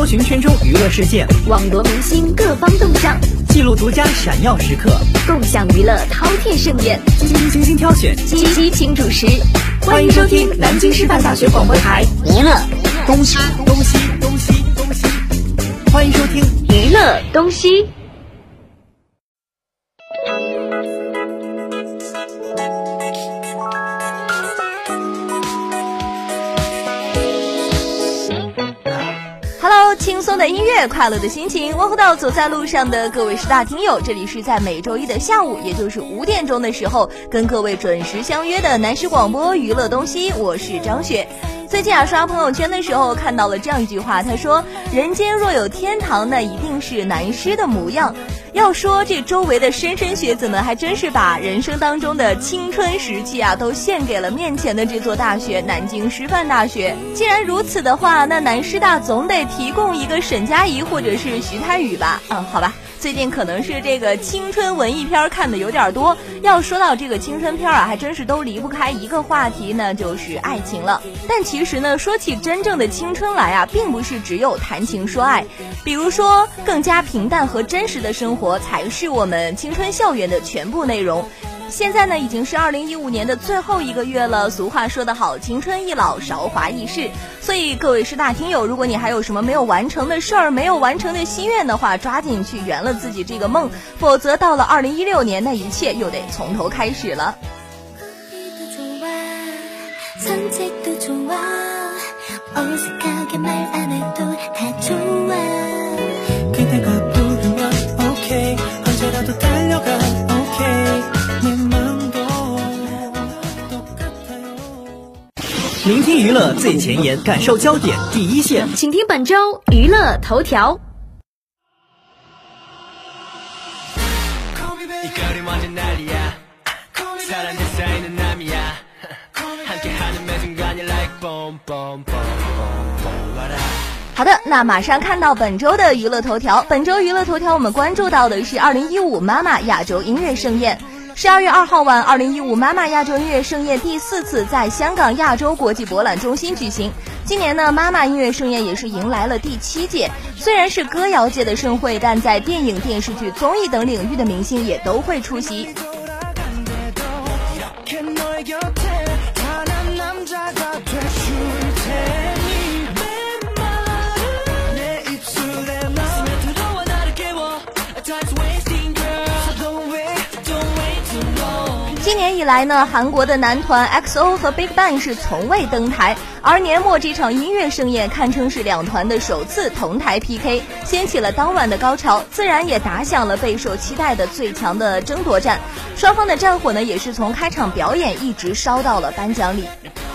搜寻圈中娱乐事件，网罗明星各方动向，记录独家闪耀时刻，共享娱乐饕餮盛宴，精心挑选，激情主持。欢迎收听南京师范大学广播台。娱乐。东西东西东西东西，欢迎收听。娱乐东西。轻松的音乐，快乐的心情，问候到走在路上的各位十大听友，这里是在每周一的下午，也就是五点钟的时候，跟各位准时相约的南师广播娱乐东西，我是张雪。最近啊，刷朋友圈的时候看到了这样一句话，他说：“人间若有天堂，那一定是南师的模样。”要说这周围的莘莘学子们，还真是把人生当中的青春时期啊，都献给了面前的这座大学——南京师范大学。既然如此的话，那南师大总得提供一个沈佳宜或者是徐太宇吧？嗯，好吧。最近可能是这个青春文艺片看的有点多，要说到这个青春片啊，还真是都离不开一个话题呢，就是爱情了。但其实呢，说起真正的青春来啊，并不是只有谈情说爱，比如说更加平淡和真实的生活，才是我们青春校园的全部内容。现在呢，已经是二零一五年的最后一个月了。俗话说得好，青春易老，韶华易逝。所以各位师大听友，如果你还有什么没有完成的事儿，没有完成的心愿的话，抓紧去圆了自己这个梦，否则到了二零一六年，那一切又得从头开始了。娱乐最前沿，感受焦点第一线。请听本周娱乐头条。好的，那马上看到本周的娱乐头条。本周娱乐头条，我们关注到的是二零一五妈妈亚洲音乐盛宴。十二月二号晚，二零一五妈妈亚洲音乐盛宴第四次在香港亚洲国际博览中心举行。今年呢，妈妈音乐盛宴也是迎来了第七届。虽然是歌谣界的盛会，但在电影、电视剧、综艺等领域的明星也都会出席。以来呢，韩国的男团 XO 和 BigBang 是从未登台，而年末这场音乐盛宴堪称是两团的首次同台 PK，掀起了当晚的高潮，自然也打响了备受期待的最强的争夺战。双方的战火呢，也是从开场表演一直烧到了颁奖礼。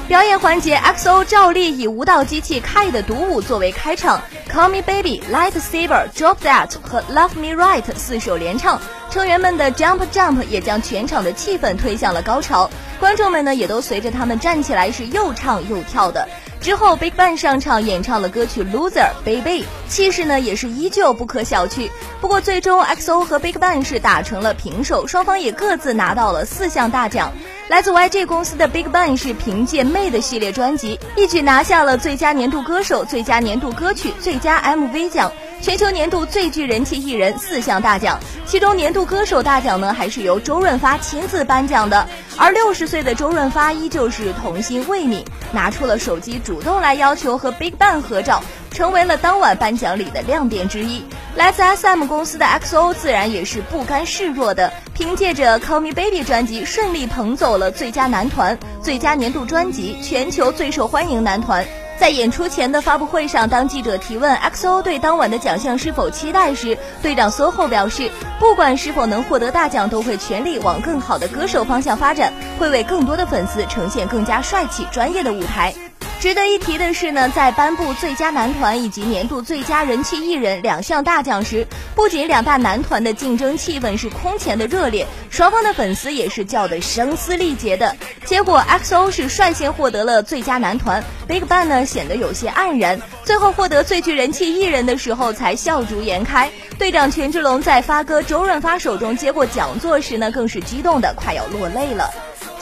表演环节，XO 照例以舞蹈机器 Kai 的独舞作为开场，Call Me Baby、Lightsaber、Drop That 和 Love Me Right 四首连唱。成员们的 Jump Jump 也将全场的气氛推向了高潮，观众们呢也都随着他们站起来是又唱又跳的。之后，BigBang 上场演唱了歌曲 Loser Baby，气势呢也是依旧不可小觑。不过最终 XO 和 BigBang 是打成了平手，双方也各自拿到了四项大奖。来自 YG 公司的 BigBang 是凭借《妹》的系列专辑，一举拿下了最佳年度歌手、最佳年度歌曲、最佳 MV 奖。全球年度最具人气艺人四项大奖，其中年度歌手大奖呢，还是由周润发亲自颁奖的。而六十岁的周润发依旧是童心未泯，拿出了手机主动来要求和 BigBang 合照，成为了当晚颁奖礼的亮点之一。来自 SM 公司的 XO 自然也是不甘示弱的，凭借着《Call Me Baby》专辑顺利捧走了最佳男团、最佳年度专辑、全球最受欢迎男团。在演出前的发布会上，当记者提问 XO 对当晚的奖项是否期待时，队长 SOHO 表示，不管是否能获得大奖，都会全力往更好的歌手方向发展，会为更多的粉丝呈现更加帅气、专业的舞台。值得一提的是呢，在颁布最佳男团以及年度最佳人气艺人两项大奖时，不仅两大男团的竞争气氛是空前的热烈，双方的粉丝也是叫得声嘶力竭的。结果，XO 是率先获得了最佳男团，BigBang 呢显得有些黯然，最后获得最具人气艺人的时候才笑逐颜开。队长权志龙在发哥周润发手中接过奖座时呢，更是激动的快要落泪了。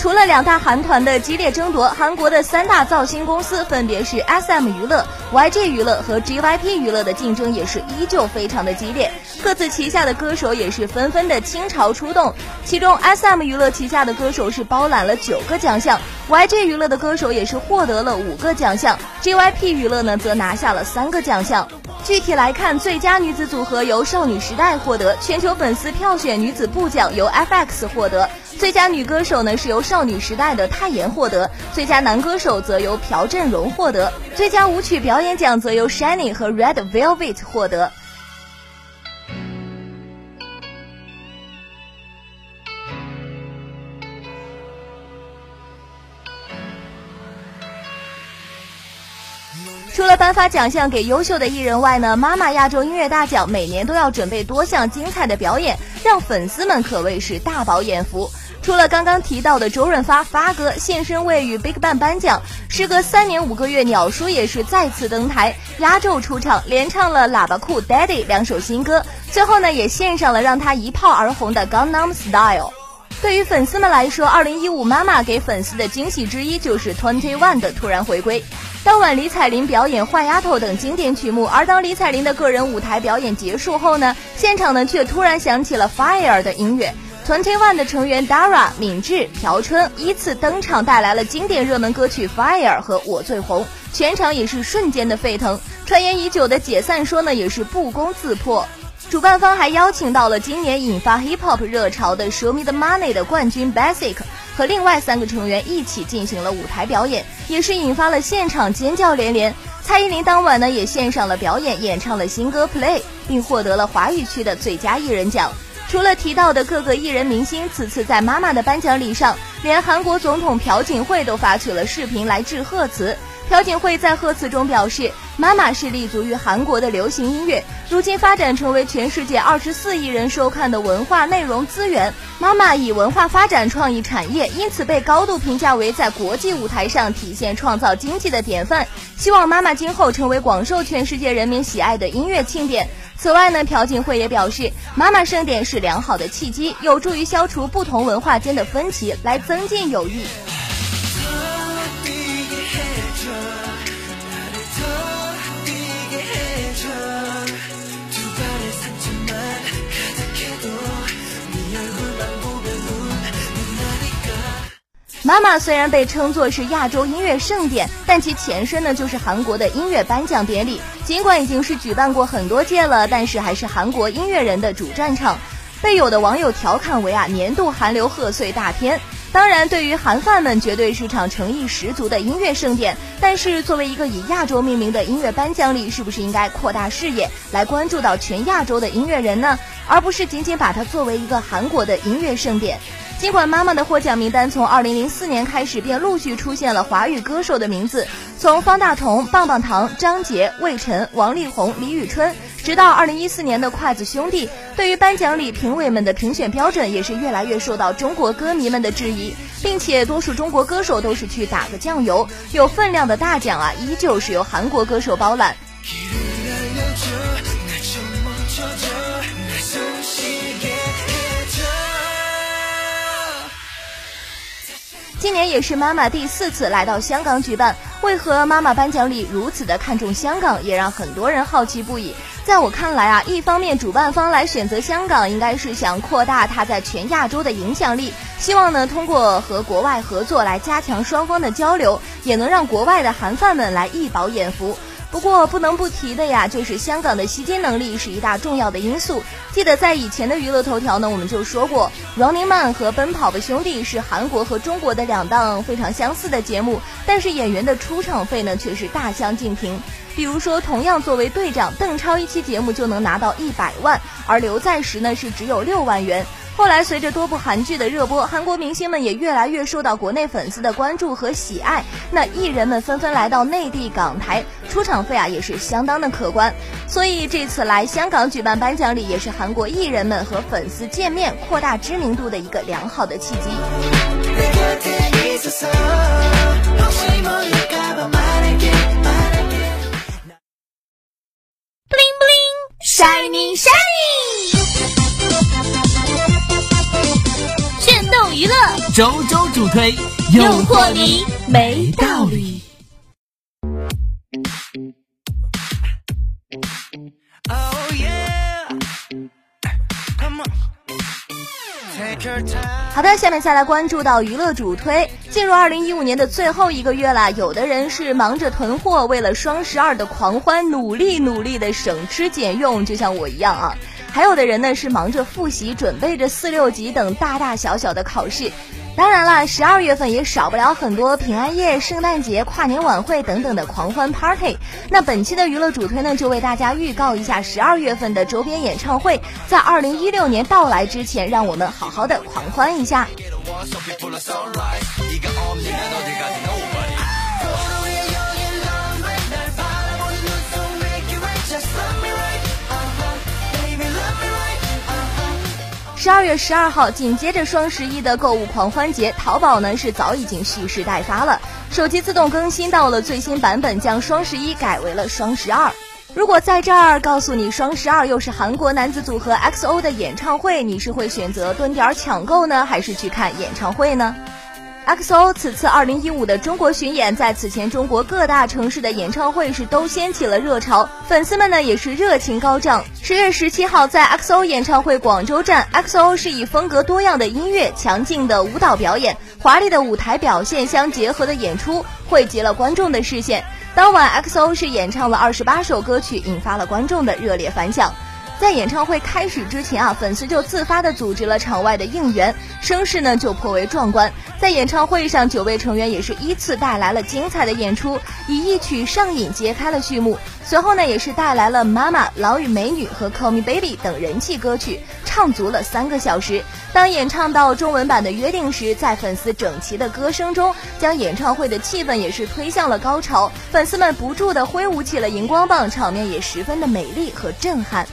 除了两大韩团的激烈争夺，韩国的三大造星公司分别是 SM 娱乐、YG 娱乐和 JYP 娱乐的竞争也是依旧非常的激烈，各自旗下的歌手也是纷纷的倾巢出动。其中 SM 娱乐旗下的歌手是包揽了九个奖项，YG 娱乐的歌手也是获得了五个奖项，JYP 娱乐呢则拿下了三个奖项。具体来看，最佳女子组合由少女时代获得，全球粉丝票选女子部奖由 FX 获得。最佳女歌手呢是由少女时代的泰妍获得，最佳男歌手则由朴振荣获得，最佳舞曲表演奖则由 Shiny 和 Red Velvet 获得。除了颁发奖项给优秀的艺人外呢，妈妈亚洲音乐大奖每年都要准备多项精彩的表演，让粉丝们可谓是大饱眼福。除了刚刚提到的周润发发哥现身为与 BigBang 颁奖，时隔三年五个月，鸟叔也是再次登台压轴出场，连唱了《喇叭裤》《Daddy》两首新歌，最后呢也献上了让他一炮而红的《Gangnam Style》。对于粉丝们来说，二零一五妈妈给粉丝的惊喜之一就是 Twenty One 的突然回归。当晚，李彩玲表演《坏丫头》等经典曲目，而当李彩玲的个人舞台表演结束后呢，现场呢却突然响起了《Fire》的音乐。Twenty One 的成员 Dara、敏智、朴春依次登场，带来了经典热门歌曲《Fire》和《我最红》，全场也是瞬间的沸腾。传言已久的解散说呢，也是不攻自破。主办方还邀请到了今年引发 Hip Hop 热潮的《Show Me the Money》的冠军 Basic。和另外三个成员一起进行了舞台表演，也是引发了现场尖叫连连。蔡依林当晚呢也献上了表演，演唱了新歌《Play》，并获得了华语区的最佳艺人奖。除了提到的各个艺人明星，此次在妈妈的颁奖礼上，连韩国总统朴槿惠都发去了视频来致贺词。朴槿惠在贺词中表示：“妈妈是立足于韩国的流行音乐，如今发展成为全世界二十四亿人收看的文化内容资源。妈妈以文化发展创意产业，因此被高度评价为在国际舞台上体现创造经济的典范。希望妈妈今后成为广受全世界人民喜爱的音乐庆典。”此外呢，朴槿惠也表示，妈妈盛典是良好的契机，有助于消除不同文化间的分歧，来增进友谊。妈妈虽然被称作是亚洲音乐盛典，但其前身呢就是韩国的音乐颁奖典礼。尽管已经是举办过很多届了，但是还是韩国音乐人的主战场，被有的网友调侃为啊年度韩流贺岁大片。当然，对于韩范们，绝对是场诚意十足的音乐盛典。但是，作为一个以亚洲命名的音乐颁奖礼，是不是应该扩大视野，来关注到全亚洲的音乐人呢？而不是仅仅把它作为一个韩国的音乐盛典？尽管妈妈的获奖名单从二零零四年开始便陆续出现了华语歌手的名字，从方大同、棒棒糖、张杰、魏晨、王力宏、李宇春，直到二零一四年的筷子兄弟。对于颁奖礼评委们的评选标准，也是越来越受到中国歌迷们的质疑，并且多数中国歌手都是去打个酱油，有分量的大奖啊，依旧是由韩国歌手包揽。今年也是妈妈第四次来到香港举办，为何妈妈颁奖礼如此的看重香港，也让很多人好奇不已。在我看来啊，一方面主办方来选择香港，应该是想扩大它在全亚洲的影响力，希望呢通过和国外合作来加强双方的交流，也能让国外的韩范们来一饱眼福。不过不能不提的呀，就是香港的吸金能力是一大重要的因素。记得在以前的娱乐头条呢，我们就说过，《Running Man》和《奔跑吧兄弟》是韩国和中国的两档非常相似的节目，但是演员的出场费呢却是大相径庭。比如说，同样作为队长，邓超一期节目就能拿到一百万，而刘在石呢是只有六万元。后来，随着多部韩剧的热播，韩国明星们也越来越受到国内粉丝的关注和喜爱。那艺人们纷纷来到内地港台，出场费啊也是相当的可观。所以这次来香港举办颁奖礼，也是韩国艺人们和粉丝见面、扩大知名度的一个良好的契机。周周主推，诱惑你没道理。好的，下面再来关注到娱乐主推。进入二零一五年的最后一个月啦，有的人是忙着囤货，为了双十二的狂欢，努力努力的省吃俭用，就像我一样啊。还有的人呢是忙着复习，准备着四六级等大大小小的考试。当然了，十二月份也少不了很多平安夜、圣诞节、跨年晚会等等的狂欢 party。那本期的娱乐主推呢，就为大家预告一下十二月份的周边演唱会，在二零一六年到来之前，让我们好好的狂欢一下。十二月十二号，紧接着双十一的购物狂欢节，淘宝呢是早已经蓄势待发了，手机自动更新到了最新版本，将双十一改为了双十二。如果在这儿告诉你双十二又是韩国男子组合 XO 的演唱会，你是会选择蹲点抢购呢，还是去看演唱会呢？XO 此次二零一五的中国巡演，在此前中国各大城市的演唱会是都掀起了热潮，粉丝们呢也是热情高涨。十月十七号，在 XO 演唱会广州站，XO 是以风格多样的音乐、强劲的舞蹈表演、华丽的舞台表现相结合的演出，汇集了观众的视线。当晚，XO 是演唱了二十八首歌曲，引发了观众的热烈反响。在演唱会开始之前啊，粉丝就自发的组织了场外的应援，声势呢就颇为壮观。在演唱会上，九位成员也是依次带来了精彩的演出，以一曲《上瘾》揭开了序幕。随后呢，也是带来了《妈妈》《老与美女》和《Call Me Baby》等人气歌曲，唱足了三个小时。当演唱到中文版的《约定》时，在粉丝整齐的歌声中，将演唱会的气氛也是推向了高潮。粉丝们不住的挥舞起了荧光棒，场面也十分的美丽和震撼。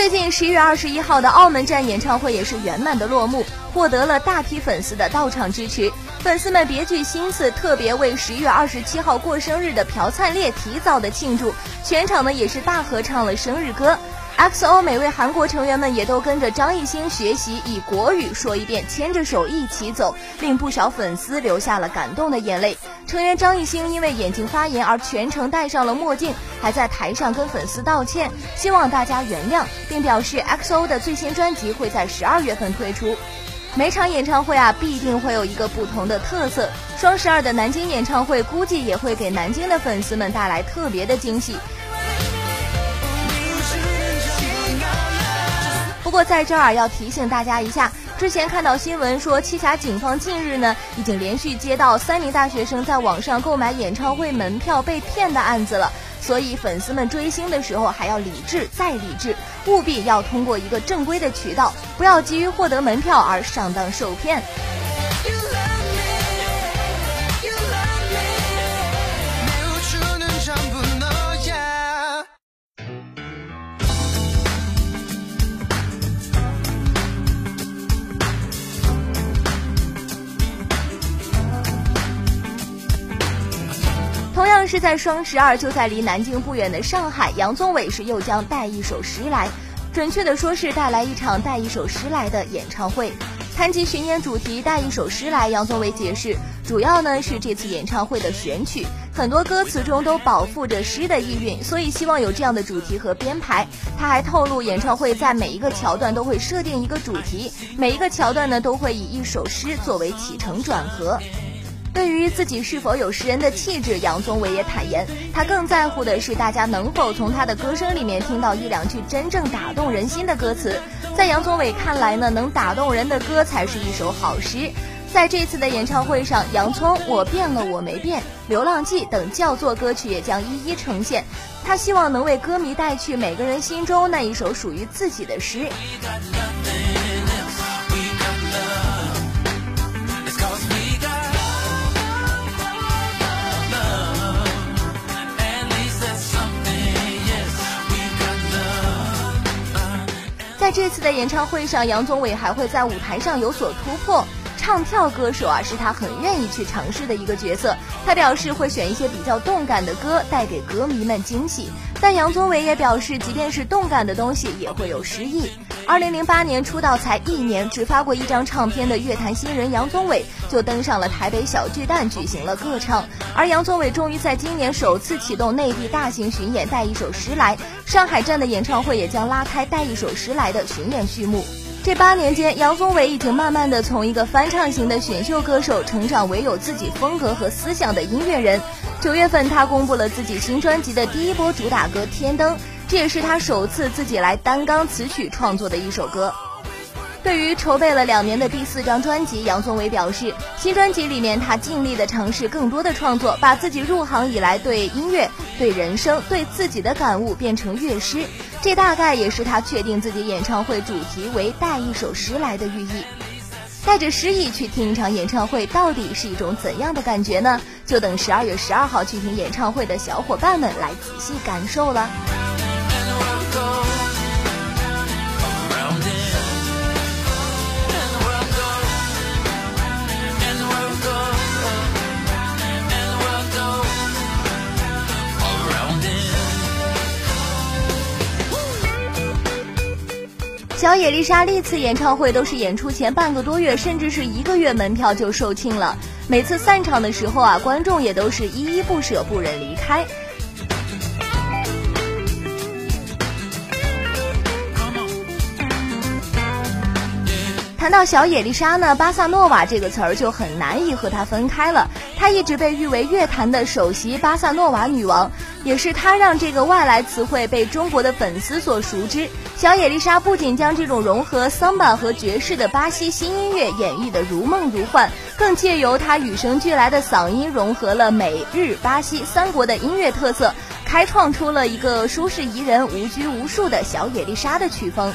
最近十一月二十一号的澳门站演唱会也是圆满的落幕，获得了大批粉丝的到场支持。粉丝们别具心思，特别为十一月二十七号过生日的朴灿烈提早的庆祝，全场呢也是大合唱了生日歌。XO 每位韩国成员们也都跟着张艺兴学习，以国语说一遍“牵着手一起走”，令不少粉丝流下了感动的眼泪。成员张艺兴因为眼睛发炎而全程戴上了墨镜，还在台上跟粉丝道歉，希望大家原谅，并表示 XO 的最新专辑会在十二月份推出。每场演唱会啊，必定会有一个不同的特色。双十二的南京演唱会估计也会给南京的粉丝们带来特别的惊喜。不过在这儿要提醒大家一下，之前看到新闻说，栖霞警方近日呢已经连续接到三名大学生在网上购买演唱会门票被骗的案子了，所以粉丝们追星的时候还要理智再理智，务必要通过一个正规的渠道，不要急于获得门票而上当受骗。是在双十二，就在离南京不远的上海，杨宗纬是又将带一首诗来，准确的说是带来一场带一首诗来的演唱会。谈及巡演主题带一首诗来，杨宗纬解释，主要呢是这次演唱会的选曲，很多歌词中都饱腹着诗的意蕴，所以希望有这样的主题和编排。他还透露，演唱会在每一个桥段都会设定一个主题，每一个桥段呢都会以一首诗作为起承转合。对于自己是否有诗人的气质，杨宗纬也坦言，他更在乎的是大家能否从他的歌声里面听到一两句真正打动人心的歌词。在杨宗纬看来呢，能打动人的歌才是一首好诗。在这次的演唱会上，《洋葱》《我变了我没变》《流浪记》等叫座歌曲也将一一呈现。他希望能为歌迷带去每个人心中那一首属于自己的诗。在这次的演唱会上，杨宗纬还会在舞台上有所突破。唱跳歌手啊，是他很愿意去尝试的一个角色。他表示会选一些比较动感的歌，带给歌迷们惊喜。但杨宗纬也表示，即便是动感的东西，也会有诗意。二零零八年出道才一年，只发过一张唱片的乐坛新人杨宗纬就登上了台北小巨蛋举行了歌唱。而杨宗纬终于在今年首次启动内地大型巡演，带一首诗来。上海站的演唱会也将拉开带一首诗来的巡演序幕。这八年间，杨宗纬已经慢慢的从一个翻唱型的选秀歌手，成长为有自己风格和思想的音乐人。九月份，他公布了自己新专辑的第一波主打歌《天灯》。这也是他首次自己来担纲词曲创作的一首歌。对于筹备了两年的第四张专辑，杨宗纬表示，新专辑里面他尽力的尝试更多的创作，把自己入行以来对音乐、对人生、对自己的感悟变成乐诗。这大概也是他确定自己演唱会主题为“带一首诗来的”寓意。带着诗意去听一场演唱会，到底是一种怎样的感觉呢？就等十二月十二号去听演唱会的小伙伴们来仔细感受了。小野丽莎历次演唱会都是演出前半个多月，甚至是一个月，门票就售罄了。每次散场的时候啊，观众也都是依依不舍，不忍离开。谈到小野丽莎呢，巴萨诺瓦这个词儿就很难以和她分开了。她一直被誉为乐坛的首席巴萨诺瓦女王，也是他让这个外来词汇被中国的粉丝所熟知。小野丽莎不仅将这种融合桑巴和爵士的巴西新音乐演绎的如梦如幻，更借由她与生俱来的嗓音融合了美日巴西三国的音乐特色，开创出了一个舒适宜人、无拘无束的小野丽莎的曲风。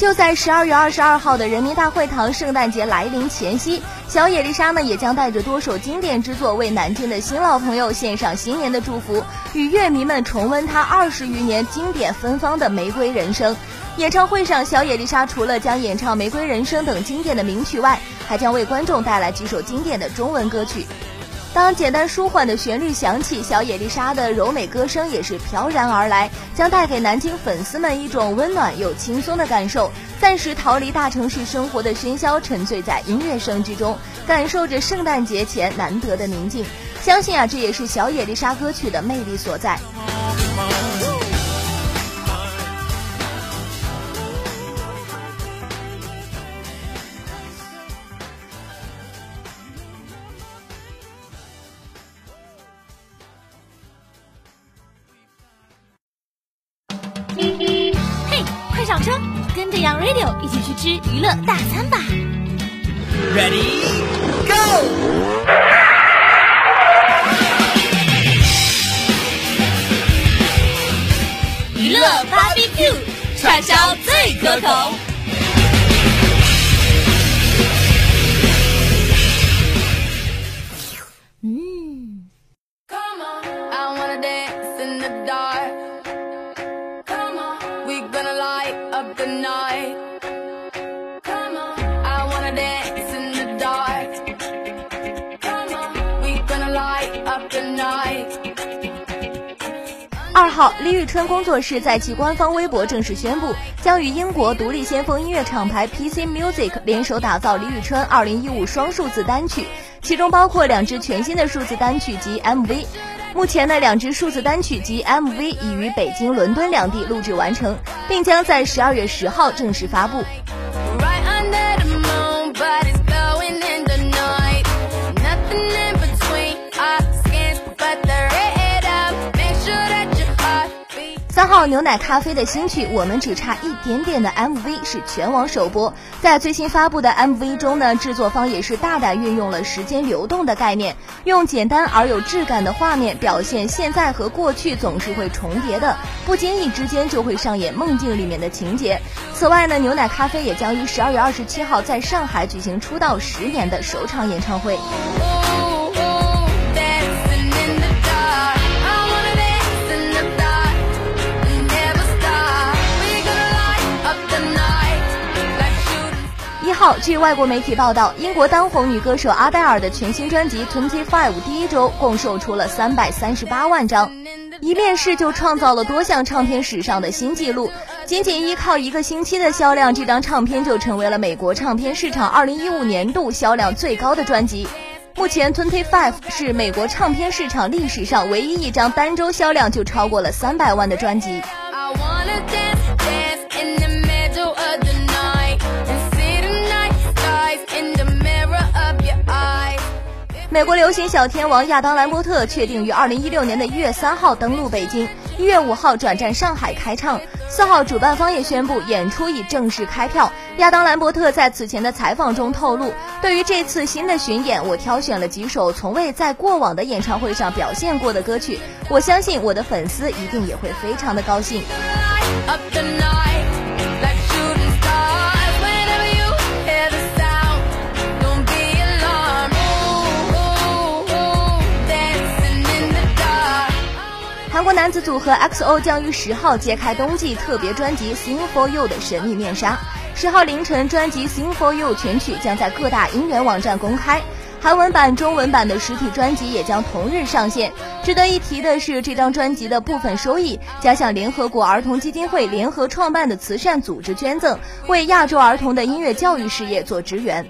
就在十二月二十二号的人民大会堂圣诞节来临前夕，小野丽莎呢也将带着多首经典之作为南京的新老朋友献上新年的祝福，与乐迷们重温她二十余年经典芬芳的《玫瑰人生》。演唱会上，小野丽莎除了将演唱《玫瑰人生》等经典的名曲外，还将为观众带来几首经典的中文歌曲。当简单舒缓的旋律响起，小野丽莎的柔美歌声也是飘然而来，将带给南京粉丝们一种温暖又轻松的感受。暂时逃离大城市生活的喧嚣，沉醉在音乐声之中，感受着圣诞节前难得的宁静。相信啊，这也是小野丽莎歌曲的魅力所在。杨 Radio 一起去吃娱乐大餐吧！Ready Go！娱乐 BBQ 串烧最可口。李宇春工作室在其官方微博正式宣布，将与英国独立先锋音乐厂牌 PC Music 联手打造李宇春2015双数字单曲，其中包括两支全新的数字单曲及 MV。目前的两支数字单曲及 MV 已于北京、伦敦两地录制完成，并将在十二月十号正式发布。号牛奶咖啡的新曲《我们只差一点点》的 MV 是全网首播。在最新发布的 MV 中呢，制作方也是大胆运用了时间流动的概念，用简单而有质感的画面表现现在和过去总是会重叠的，不经意之间就会上演梦境里面的情节。此外呢，牛奶咖啡也将于十二月二十七号在上海举行出道十年的首场演唱会。据外国媒体报道，英国当红女歌手阿黛尔的全新专辑《Twenty Five》第一周共售出了三百三十八万张，一面试就创造了多项唱片史上的新纪录。仅仅依靠一个星期的销量，这张唱片就成为了美国唱片市场二零一五年度销量最高的专辑。目前，《Twenty Five》是美国唱片市场历史上唯一一张单周销量就超过了三百万的专辑。美国流行小天王亚当兰伯特确定于二零一六年的一月三号登陆北京，一月五号转战上海开唱。四号，主办方也宣布演出已正式开票。亚当兰伯特在此前的采访中透露，对于这次新的巡演，我挑选了几首从未在过往的演唱会上表现过的歌曲，我相信我的粉丝一定也会非常的高兴。韩国男子组合 XO 将于十号揭开冬季特别专辑《Sing for You》的神秘面纱。十号凌晨，专辑《Sing for You》全曲将在各大音源网站公开，韩文版、中文版的实体专辑也将同日上线。值得一提的是，这张专辑的部分收益将向联合国儿童基金会联合创办的慈善组织捐赠，为亚洲儿童的音乐教育事业做支援。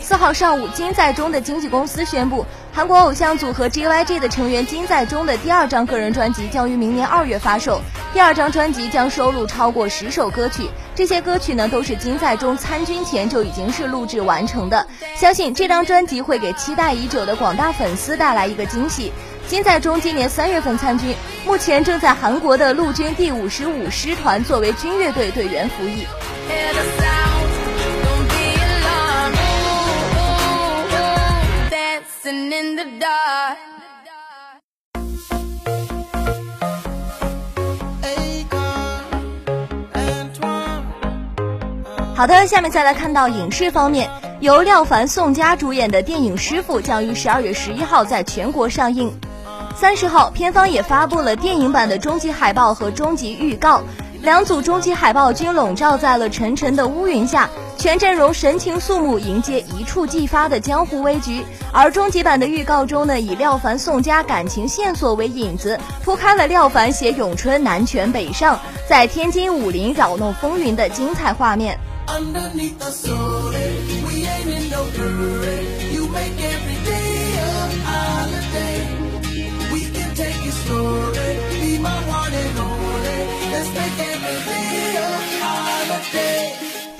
四号上午，金在中的经纪公司宣布，韩国偶像组合 JYG 的成员金在中的第二张个人专辑将于明年二月发售。第二张专辑将收录超过十首歌曲，这些歌曲呢都是金在中参军前就已经是录制完成的。相信这张专辑会给期待已久的广大粉丝带来一个惊喜。金在中今年三月份参军，目前正在韩国的陆军第五十五师团作为军乐队队员服役。好的，下面再来看到影视方面，由廖凡、宋佳主演的电影《师傅》将于十二月十一号在全国上映。三十号，片方也发布了电影版的终极海报和终极预告。两组终极海报均笼罩在了沉沉的乌云下，全阵容神情肃穆，迎接一触即发的江湖危局。而终极版的预告中呢，以廖凡、宋佳感情线索为引子，铺开了廖凡携咏春南拳北上，在天津武林扰弄风云的精彩画面。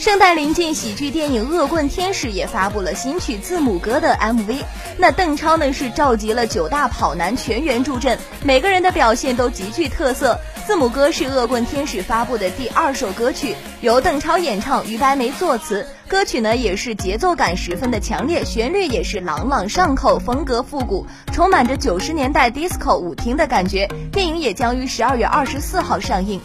圣诞临近，喜剧电影《恶棍天使》也发布了新曲字母歌的 MV。那邓超呢是召集了九大跑男全员助阵，每个人的表现都极具特色。字母歌是《恶棍天使》发布的第二首歌曲，由邓超演唱，于白梅作词。歌曲呢也是节奏感十分的强烈，旋律也是朗朗上口，风格复古，充满着九十年代 disco 舞厅的感觉。电影也将于十二月二十四号上映。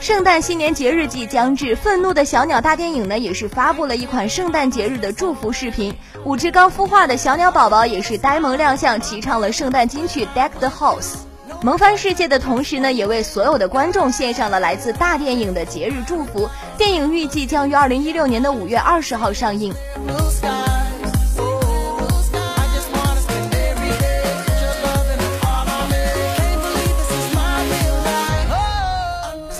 圣诞新年节日季将至，愤怒的小鸟大电影呢也是发布了一款圣诞节日的祝福视频。五只刚孵化的小鸟宝宝也是呆萌亮相，齐唱了圣诞金曲《Deck the House》，萌翻世界的同时呢，也为所有的观众献上了来自大电影的节日祝福。电影预计将于二零一六年的五月二十号上映。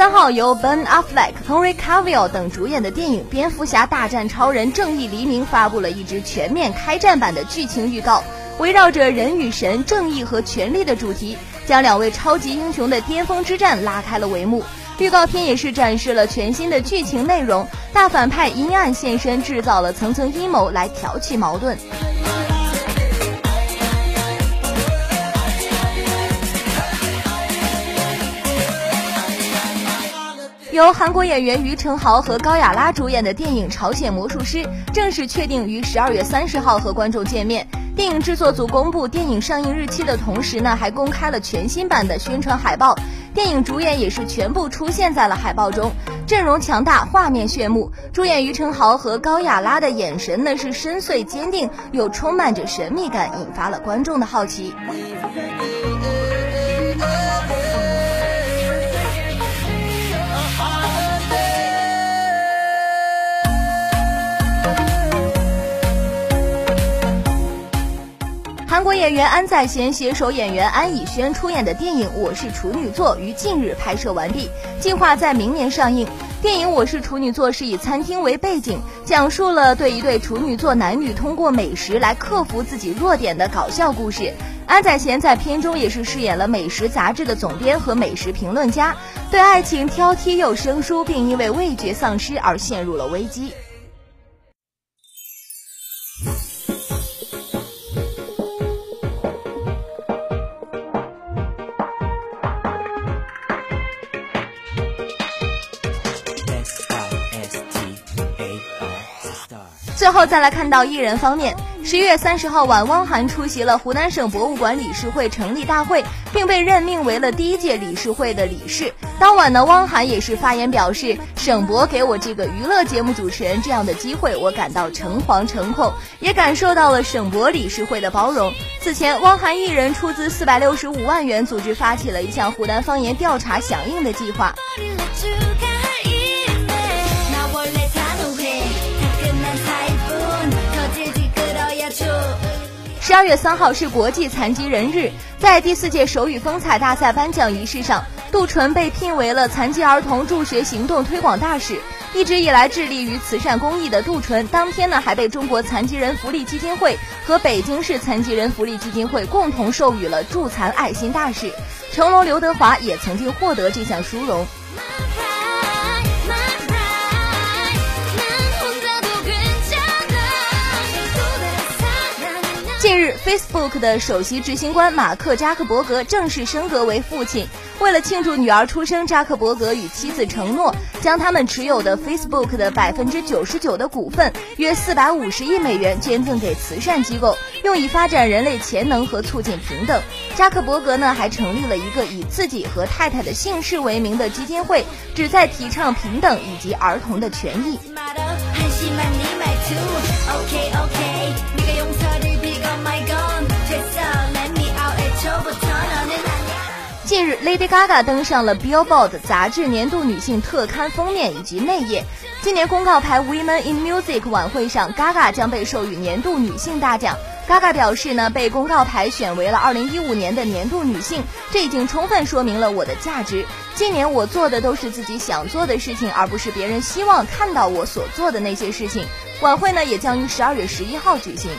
三号由 Ben Affleck、Henry Cavill 等主演的电影《蝙蝠侠大战超人：正义黎明》发布了一支全面开战版的剧情预告，围绕着人与神、正义和权力的主题，将两位超级英雄的巅峰之战拉开了帷幕。预告片也是展示了全新的剧情内容，大反派阴暗现身，制造了层层阴谋来挑起矛盾。由韩国演员于承豪和高雅拉主演的电影《朝鲜魔术师》正式确定于十二月三十号和观众见面。电影制作组公布电影上映日期的同时呢，还公开了全新版的宣传海报。电影主演也是全部出现在了海报中，阵容强大，画面炫目。主演于承豪和高雅拉的眼神呢是深邃坚定，又充满着神秘感，引发了观众的好奇。韩国演员安在贤携手演员安以轩出演的电影《我是处女座》于近日拍摄完毕，计划在明年上映。电影《我是处女座》是以餐厅为背景，讲述了对一对处女座男女通过美食来克服自己弱点的搞笑故事。安宰贤在片中也是饰演了美食杂志的总编和美食评论家，对爱情挑剔又生疏，并因为味觉丧失而陷入了危机。后再来看到艺人方面，十一月三十号晚，汪涵出席了湖南省博物馆理事会成立大会，并被任命为了第一届理事会的理事。当晚呢，汪涵也是发言表示，省博给我这个娱乐节目主持人这样的机会，我感到诚惶诚恐，也感受到了省博理事会的包容。此前，汪涵一人出资四百六十五万元，组织发起了一项湖南方言调查响应的计划。十二月三号是国际残疾人日，在第四届手语风采大赛颁奖仪式上，杜淳被聘为了残疾儿童助学行动推广大使。一直以来致力于慈善公益的杜淳，当天呢还被中国残疾人福利基金会和北京市残疾人福利基金会共同授予了助残爱心大使。成龙、刘德华也曾经获得这项殊荣。近日，Facebook 的首席执行官马克扎克伯格正式升格为父亲。为了庆祝女儿出生，扎克伯格与妻子承诺将他们持有的 Facebook 的百分之九十九的股份，约四百五十亿美元捐赠给慈善机构，用以发展人类潜能和促进平等。扎克伯格呢，还成立了一个以自己和太太的姓氏为名的基金会，旨在提倡平等以及儿童的权益。近日，Lady Gaga 登上了 Billboard 杂志年度女性特刊封面以及内页。今年公告牌 Women in Music 晚会上，Gaga 将被授予年度女性大奖。Gaga 表示呢，被公告牌选为了2015年的年度女性，这已经充分说明了我的价值。今年我做的都是自己想做的事情，而不是别人希望看到我所做的那些事情。晚会呢，也将于12月11号举行。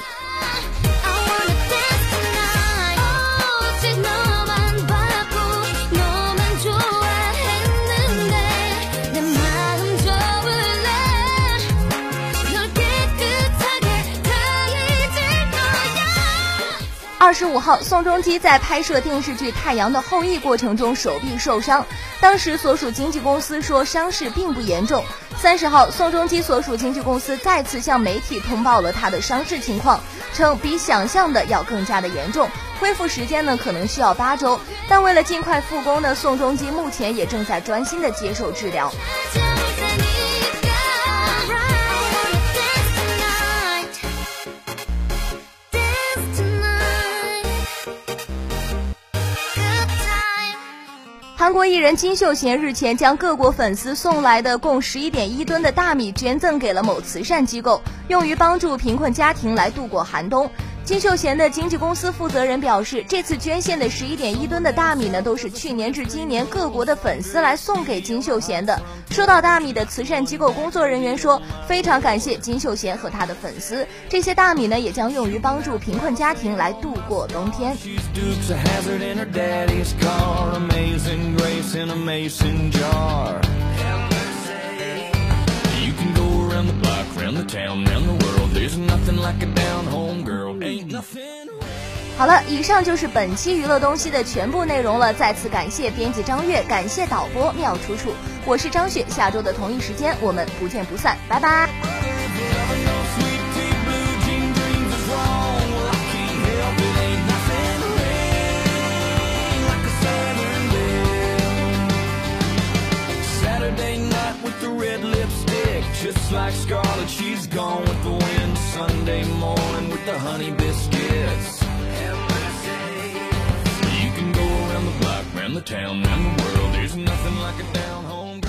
二十五号，宋仲基在拍摄电视剧《太阳的后裔》过程中手臂受伤，当时所属经纪公司说伤势并不严重。三十号，宋仲基所属经纪公司再次向媒体通报了他的伤势情况，称比想象的要更加的严重，恢复时间呢可能需要八周。但为了尽快复工呢，宋仲基目前也正在专心的接受治疗。韩国艺人金秀贤日前将各国粉丝送来的共十一点一吨的大米捐赠给了某慈善机构，用于帮助贫困家庭来度过寒冬。金秀贤的经纪公司负责人表示，这次捐献的十一点一吨的大米呢，都是去年至今年各国的粉丝来送给金秀贤的。收到大米的慈善机构工作人员说，非常感谢金秀贤和他的粉丝，这些大米呢，也将用于帮助贫困家庭来度过冬天。好了，以上就是本期娱乐东西的全部内容了。再次感谢编辑张悦，感谢导播妙楚楚，我是张雪。下周的同一时间，我们不见不散，拜拜。Just like Scarlet, she's gone with the wind. Sunday morning with the honey biscuits. You can go around the block, around the town, around the world. There's nothing like a down home